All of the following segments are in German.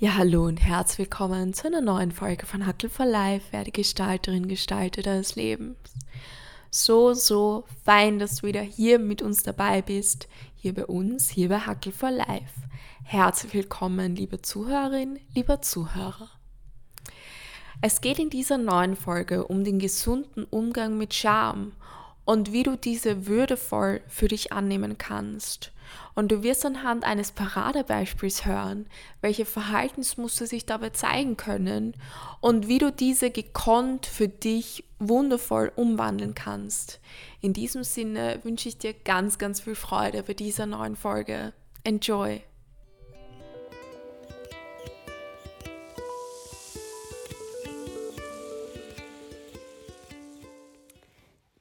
Ja, hallo und herzlich willkommen zu einer neuen Folge von Hackel for Life, werde Gestalterin, Gestalter deines Lebens. So, so fein, dass du wieder hier mit uns dabei bist, hier bei uns, hier bei Hackel for Life. Herzlich willkommen, liebe Zuhörerin, lieber Zuhörer. Es geht in dieser neuen Folge um den gesunden Umgang mit Scham und wie du diese würdevoll für dich annehmen kannst und du wirst anhand eines Paradebeispiels hören, welche Verhaltensmuster sich dabei zeigen können und wie du diese gekonnt für dich wundervoll umwandeln kannst. In diesem Sinne wünsche ich dir ganz, ganz viel Freude bei dieser neuen Folge. Enjoy!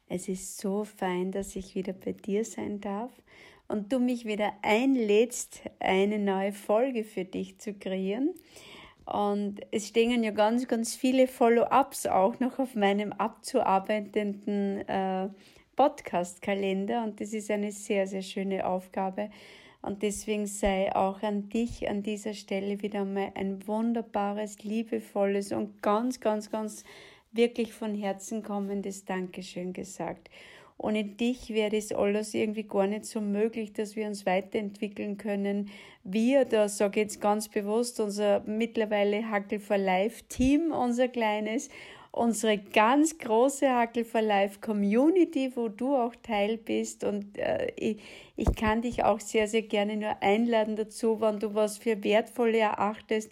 Es ist so fein, dass ich wieder bei dir sein darf und du mich wieder einlädst, eine neue Folge für dich zu kreieren. Und es stehen ja ganz, ganz viele Follow-ups auch noch auf meinem abzuarbeitenden äh, Podcast-Kalender. Und das ist eine sehr, sehr schöne Aufgabe. Und deswegen sei auch an dich an dieser Stelle wieder mal ein wunderbares, liebevolles und ganz, ganz, ganz wirklich von Herzen kommendes Dankeschön gesagt. Ohne dich wäre das alles irgendwie gar nicht so möglich, dass wir uns weiterentwickeln können. Wir, da sage ich jetzt ganz bewusst, unser mittlerweile Hackel for Life Team, unser kleines, unsere ganz große Hackel for Life Community, wo du auch Teil bist. Und äh, ich, ich kann dich auch sehr, sehr gerne nur einladen dazu, wenn du was für wertvoll erachtest.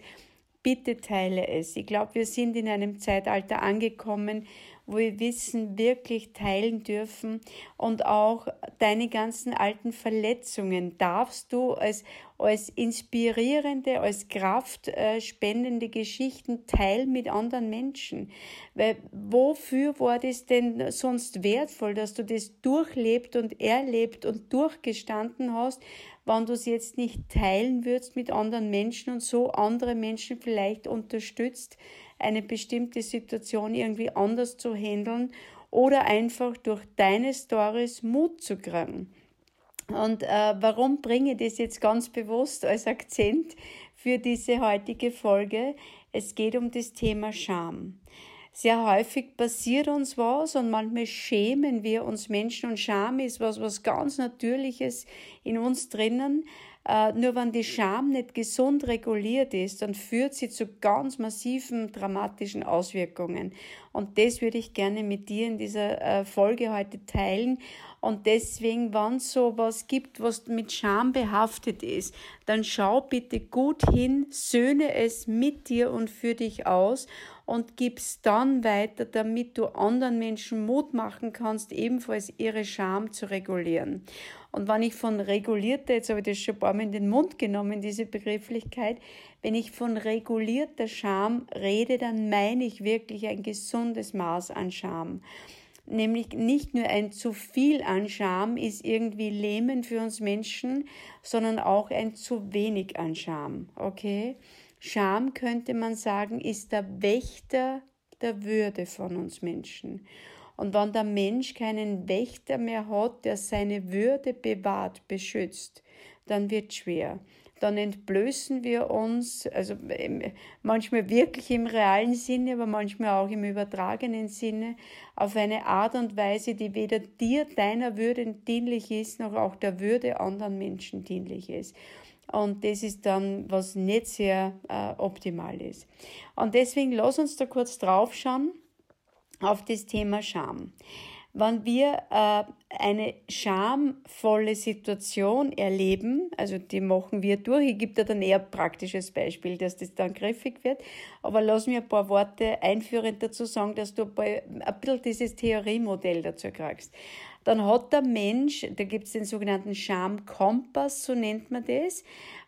Bitte teile es. Ich glaube, wir sind in einem Zeitalter angekommen, wo wir Wissen wirklich teilen dürfen und auch deine ganzen alten Verletzungen darfst du als, als inspirierende, als kraftspendende Geschichten teilen mit anderen Menschen. Weil wofür war das denn sonst wertvoll, dass du das durchlebt und erlebt und durchgestanden hast, wenn du es jetzt nicht teilen würdest mit anderen Menschen und so andere Menschen vielleicht unterstützt, eine bestimmte Situation irgendwie anders zu handeln oder einfach durch deine Stories Mut zu kriegen. Und äh, warum bringe ich das jetzt ganz bewusst als Akzent für diese heutige Folge? Es geht um das Thema Scham. Sehr häufig passiert uns was und manchmal schämen wir uns Menschen und Scham ist was, was ganz Natürliches in uns drinnen. Äh, nur wenn die Scham nicht gesund reguliert ist, dann führt sie zu ganz massiven dramatischen Auswirkungen. Und das würde ich gerne mit dir in dieser äh, Folge heute teilen. Und deswegen, wenn es so was gibt, was mit Scham behaftet ist, dann schau bitte gut hin, söhne es mit dir und für dich aus und gib's dann weiter, damit du anderen Menschen Mut machen kannst, ebenfalls ihre Scham zu regulieren. Und wenn ich von regulierter, jetzt habe ich das schon ein paar Mal in den Mund genommen, diese Begrifflichkeit, wenn ich von regulierter Scham rede, dann meine ich wirklich ein gesundes Maß an Scham. Nämlich nicht nur ein zu viel an Scham ist irgendwie lähmend für uns Menschen, sondern auch ein zu wenig an Scham. Okay? Scham könnte man sagen, ist der Wächter der Würde von uns Menschen. Und wenn der Mensch keinen Wächter mehr hat, der seine Würde bewahrt, beschützt, dann wird schwer. Dann entblößen wir uns, also manchmal wirklich im realen Sinne, aber manchmal auch im übertragenen Sinne, auf eine Art und Weise, die weder dir, deiner Würde dienlich ist, noch auch der Würde anderen Menschen dienlich ist. Und das ist dann, was nicht sehr äh, optimal ist. Und deswegen lass uns da kurz drauf schauen auf das Thema Scham. Wenn wir äh, eine schamvolle Situation erleben, also die machen wir durch, ich gebe dir dann eher ein praktisches Beispiel, dass das dann griffig wird, aber lass mir ein paar Worte einführend dazu sagen, dass du ein bisschen dieses Theoriemodell dazu kriegst dann hat der Mensch, da gibt es den sogenannten Schamkompass, so nennt man das.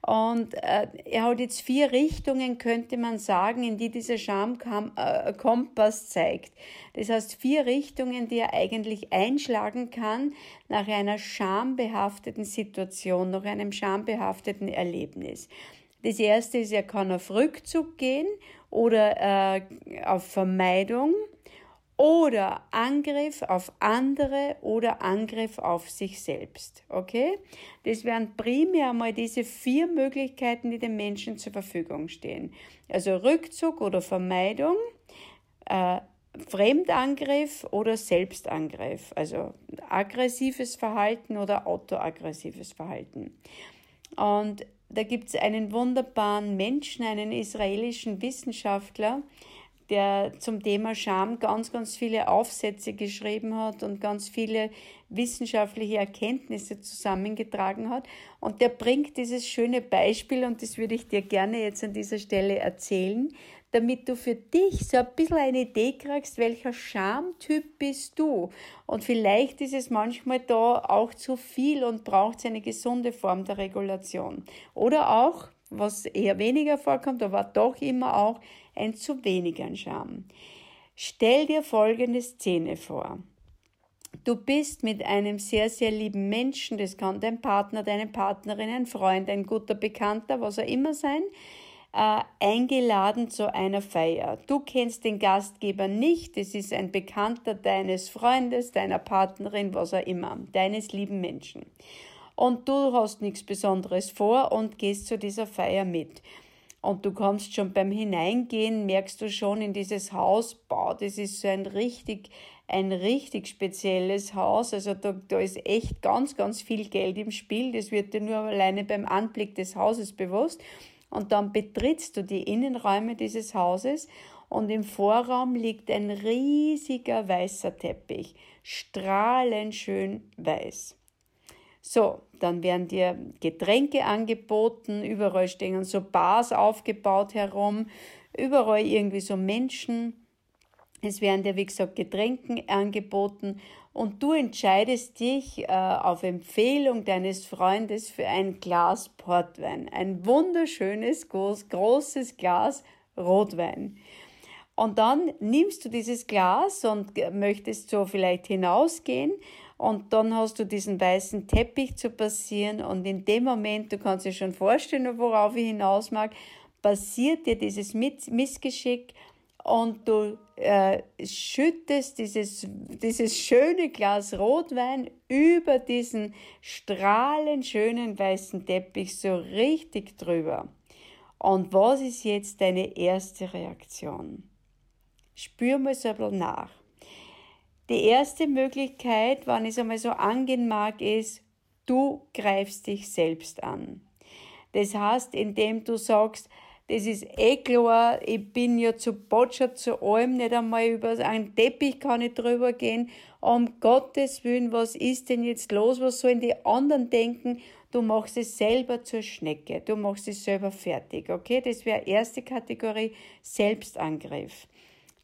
Und äh, er hat jetzt vier Richtungen, könnte man sagen, in die dieser Schamkompass äh, zeigt. Das heißt, vier Richtungen, die er eigentlich einschlagen kann nach einer schambehafteten Situation, nach einem schambehafteten Erlebnis. Das erste ist, er kann auf Rückzug gehen oder äh, auf Vermeidung oder Angriff auf andere oder Angriff auf sich selbst. Okay? Das wären primär mal diese vier Möglichkeiten, die den Menschen zur Verfügung stehen. Also Rückzug oder Vermeidung, äh, Fremdangriff oder Selbstangriff, also aggressives Verhalten oder autoaggressives Verhalten. Und da gibt es einen wunderbaren Menschen, einen israelischen Wissenschaftler, der zum Thema Scham ganz, ganz viele Aufsätze geschrieben hat und ganz viele wissenschaftliche Erkenntnisse zusammengetragen hat. Und der bringt dieses schöne Beispiel, und das würde ich dir gerne jetzt an dieser Stelle erzählen, damit du für dich so ein bisschen eine Idee kriegst, welcher Schamtyp bist du. Und vielleicht ist es manchmal da auch zu viel und braucht eine gesunde Form der Regulation. Oder auch, was eher weniger vorkommt, aber doch immer auch ein zu wenig an Scham. Stell dir folgende Szene vor. Du bist mit einem sehr, sehr lieben Menschen, das kann dein Partner, deine Partnerin, ein Freund, ein guter Bekannter, was auch immer sein, äh, eingeladen zu einer Feier. Du kennst den Gastgeber nicht, es ist ein Bekannter deines Freundes, deiner Partnerin, was auch immer, deines lieben Menschen. Und du hast nichts Besonderes vor und gehst zu dieser Feier mit. Und du kommst schon beim Hineingehen, merkst du schon in dieses Haus, boah, das ist so ein richtig, ein richtig spezielles Haus. Also da, da ist echt ganz, ganz viel Geld im Spiel. Das wird dir nur alleine beim Anblick des Hauses bewusst. Und dann betrittst du die Innenräume dieses Hauses und im Vorraum liegt ein riesiger weißer Teppich, strahlend schön weiß. So, dann werden dir Getränke angeboten, überall stehen so Bars aufgebaut herum, überall irgendwie so Menschen. Es werden dir, wie gesagt, Getränke angeboten und du entscheidest dich äh, auf Empfehlung deines Freundes für ein Glas Portwein. Ein wunderschönes, groß, großes Glas Rotwein. Und dann nimmst du dieses Glas und möchtest so vielleicht hinausgehen und dann hast du diesen weißen Teppich zu passieren und in dem Moment, du kannst dir schon vorstellen, worauf ich hinaus mag, passiert dir dieses Missgeschick und du äh, schüttest dieses, dieses schöne Glas Rotwein über diesen strahlend schönen weißen Teppich so richtig drüber. Und was ist jetzt deine erste Reaktion? Spür mal so ein bisschen nach. Die erste Möglichkeit, ich es einmal so angehen mag, ist, du greifst dich selbst an. Das heißt, indem du sagst, das ist eh klar, ich bin ja zu botschert, zu allem, nicht einmal über einen Teppich kann ich drüber gehen. Um Gottes Willen, was ist denn jetzt los? Was sollen die anderen denken? Du machst es selber zur Schnecke. Du machst es selber fertig. Okay? Das wäre erste Kategorie, Selbstangriff.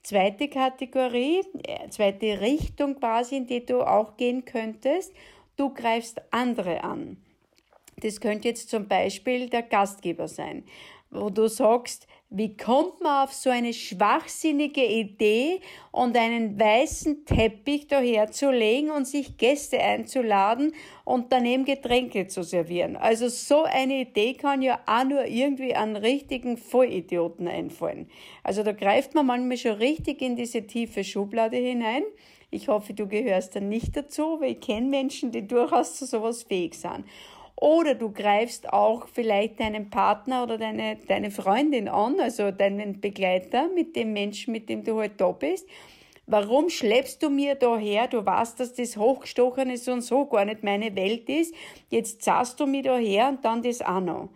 Zweite Kategorie, äh, zweite Richtung quasi, in die du auch gehen könntest, du greifst andere an. Das könnte jetzt zum Beispiel der Gastgeber sein, wo du sagst, wie kommt man auf so eine schwachsinnige Idee und einen weißen Teppich daher zu legen und sich Gäste einzuladen und daneben Getränke zu servieren? Also so eine Idee kann ja auch nur irgendwie an richtigen Vollidioten einfallen. Also da greift man manchmal schon richtig in diese tiefe Schublade hinein. Ich hoffe, du gehörst da nicht dazu, weil ich kenne Menschen, die durchaus zu sowas fähig sind. Oder du greifst auch vielleicht deinen Partner oder deine, deine Freundin an, also deinen Begleiter mit dem Menschen, mit dem du halt da bist. Warum schleppst du mir da her? Du weißt, dass das Hochgestochene so und so gar nicht meine Welt ist. Jetzt zahlst du mir da her und dann das auch noch.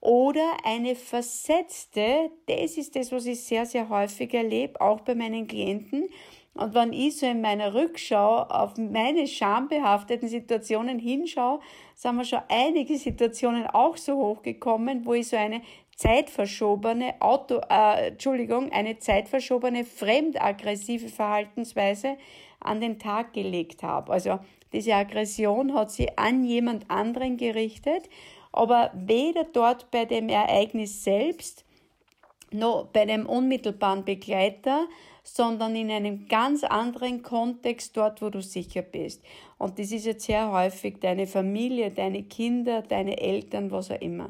Oder eine versetzte, das ist das, was ich sehr, sehr häufig erlebe, auch bei meinen Klienten, und wenn ich so in meiner Rückschau auf meine schambehafteten Situationen hinschaue, sind mir schon einige Situationen auch so hochgekommen, wo ich so eine zeitverschobene Auto, äh, Entschuldigung, eine zeitverschobene fremdaggressive Verhaltensweise an den Tag gelegt habe. Also diese Aggression hat sie an jemand anderen gerichtet, aber weder dort bei dem Ereignis selbst noch bei dem unmittelbaren Begleiter sondern in einem ganz anderen Kontext dort, wo du sicher bist. Und das ist jetzt sehr häufig deine Familie, deine Kinder, deine Eltern, was auch immer.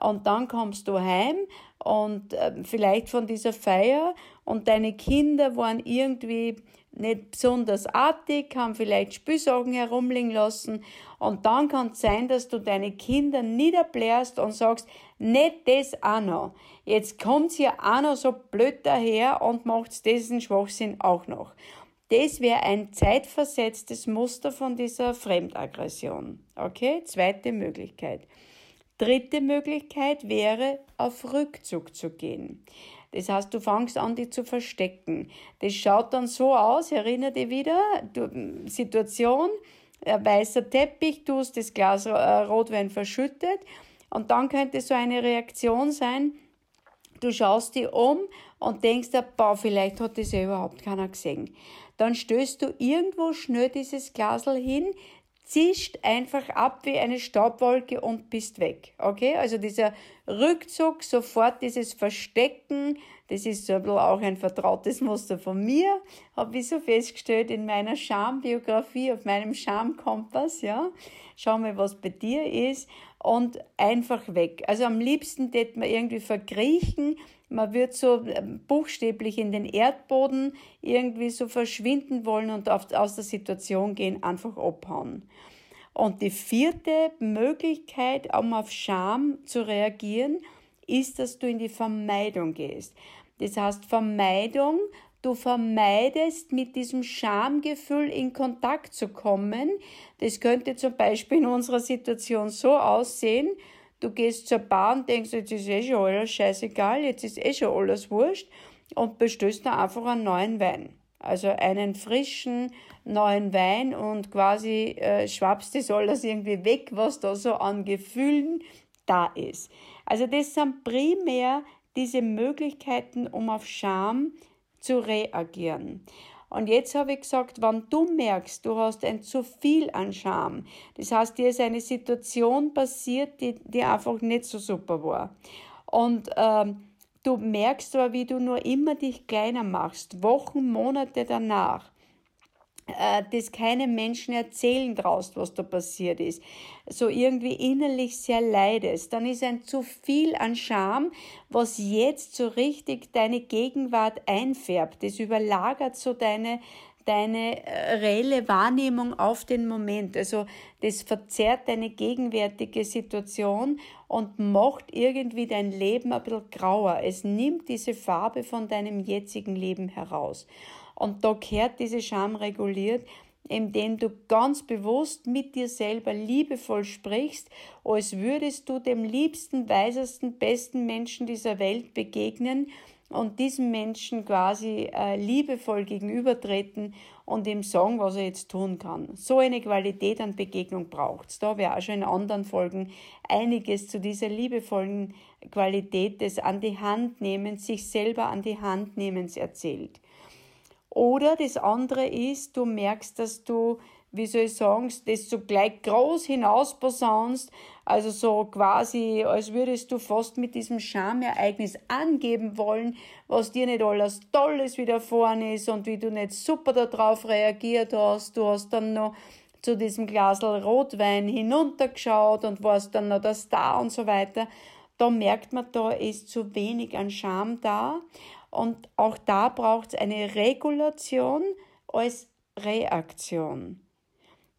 Und dann kommst du heim und äh, vielleicht von dieser Feier und deine Kinder waren irgendwie nicht besonders artig, haben vielleicht Spülsachen herumliegen lassen und dann kann es sein, dass du deine Kinder niederblärst und sagst, nicht das auch noch. Jetzt kommt's hier auch noch so blöd daher und macht diesen Schwachsinn auch noch. Das wäre ein zeitversetztes Muster von dieser Fremdaggression. Okay? Zweite Möglichkeit. Dritte Möglichkeit wäre, auf Rückzug zu gehen. Das heißt, du fängst an, dich zu verstecken. Das schaut dann so aus, erinnere dich wieder, du, Situation, weißer Teppich, du hast das Glas äh, Rotwein verschüttet und dann könnte so eine Reaktion sein, du schaust dich um und denkst, boah, vielleicht hat das ja überhaupt keiner gesehen. Dann stößt du irgendwo schnell dieses Glasel hin, zischt einfach ab wie eine Staubwolke und bist weg. Okay? Also dieser Rückzug, sofort dieses Verstecken, das ist so ein bisschen auch ein vertrautes Muster von mir, habe ich so festgestellt in meiner Schambiografie, auf meinem Schamkompass, ja. Schau mal, was bei dir ist und einfach weg. Also am liebsten tät man irgendwie verkriechen, man wird so ähm, buchstäblich in den Erdboden irgendwie so verschwinden wollen und aus der Situation gehen, einfach abhauen. Und die vierte Möglichkeit, um auf Scham zu reagieren, ist, dass du in die Vermeidung gehst. Das heißt, Vermeidung, du vermeidest mit diesem Schamgefühl in Kontakt zu kommen. Das könnte zum Beispiel in unserer Situation so aussehen, du gehst zur Bahn, denkst, jetzt ist eh schon alles scheißegal, jetzt ist eh schon alles wurscht und bestößt dann einfach einen neuen Wein. Also einen frischen neuen Wein und quasi äh, schwappst das alles irgendwie weg, was da so an Gefühlen da ist. Also das sind primär diese Möglichkeiten, um auf Scham zu reagieren. Und jetzt habe ich gesagt, wenn du merkst, du hast ein zu viel an Scham, das heißt, dir ist eine Situation passiert, die, die einfach nicht so super war. Und ähm, du merkst aber, wie du nur immer dich kleiner machst, Wochen, Monate danach äh, das keinem Menschen erzählen traust, was da passiert ist, so irgendwie innerlich sehr leidest, dann ist ein zu viel an Scham, was jetzt so richtig deine Gegenwart einfärbt. Das überlagert so deine, deine äh, reelle Wahrnehmung auf den Moment. Also das verzerrt deine gegenwärtige Situation und macht irgendwie dein Leben ein bisschen grauer. Es nimmt diese Farbe von deinem jetzigen Leben heraus. Und da gehört diese Scham reguliert, indem du ganz bewusst mit dir selber liebevoll sprichst, als würdest du dem liebsten, weisesten, besten Menschen dieser Welt begegnen und diesem Menschen quasi äh, liebevoll gegenübertreten und ihm sagen, was er jetzt tun kann. So eine Qualität an Begegnung braucht's. Da wäre auch schon in anderen Folgen einiges zu dieser liebevollen Qualität des an die Hand nehmens, sich selber an die Hand nehmens erzählt. Oder das andere ist, du merkst, dass du, wie soll ich sagen, das so gleich groß hinaus also so quasi, als würdest du fast mit diesem Schamereignis angeben wollen, was dir nicht alles Tolles widerfahren ist und wie du nicht super darauf reagiert hast. Du hast dann noch zu diesem Glasel Rotwein hinuntergeschaut und warst dann noch der Star und so weiter. Da merkt man, da ist zu wenig an Scham da. Und auch da braucht es eine Regulation als Reaktion.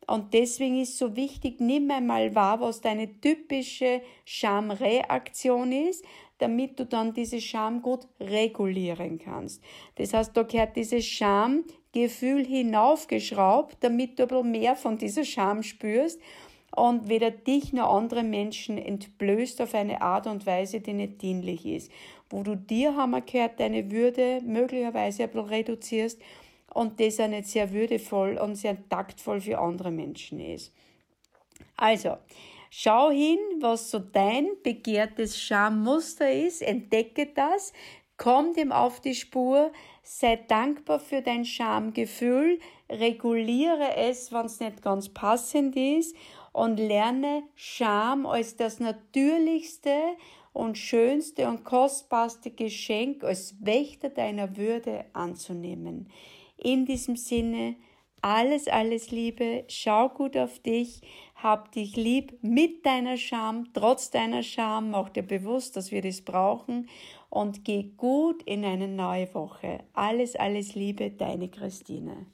Und deswegen ist so wichtig, nimm einmal wahr, was deine typische Schamreaktion ist, damit du dann diese Scham gut regulieren kannst. Das heißt, da gehört dieses Schamgefühl hinaufgeschraubt, damit du ein bisschen mehr von dieser Scham spürst und weder dich noch andere Menschen entblößt auf eine Art und Weise, die nicht dienlich ist. Wo du dir, gehört, deine Würde möglicherweise ein bisschen reduzierst und das auch nicht sehr würdevoll und sehr taktvoll für andere Menschen ist. Also, schau hin, was so dein begehrtes Schammuster ist, entdecke das, komm dem auf die Spur, sei dankbar für dein Schamgefühl, reguliere es, wenn es nicht ganz passend ist und lerne Scham als das natürlichste und schönste und kostbarste Geschenk als Wächter deiner Würde anzunehmen. In diesem Sinne, alles, alles Liebe. Schau gut auf dich. Hab dich lieb mit deiner Scham, trotz deiner Scham. Mach dir bewusst, dass wir das brauchen. Und geh gut in eine neue Woche. Alles, alles Liebe, deine Christine.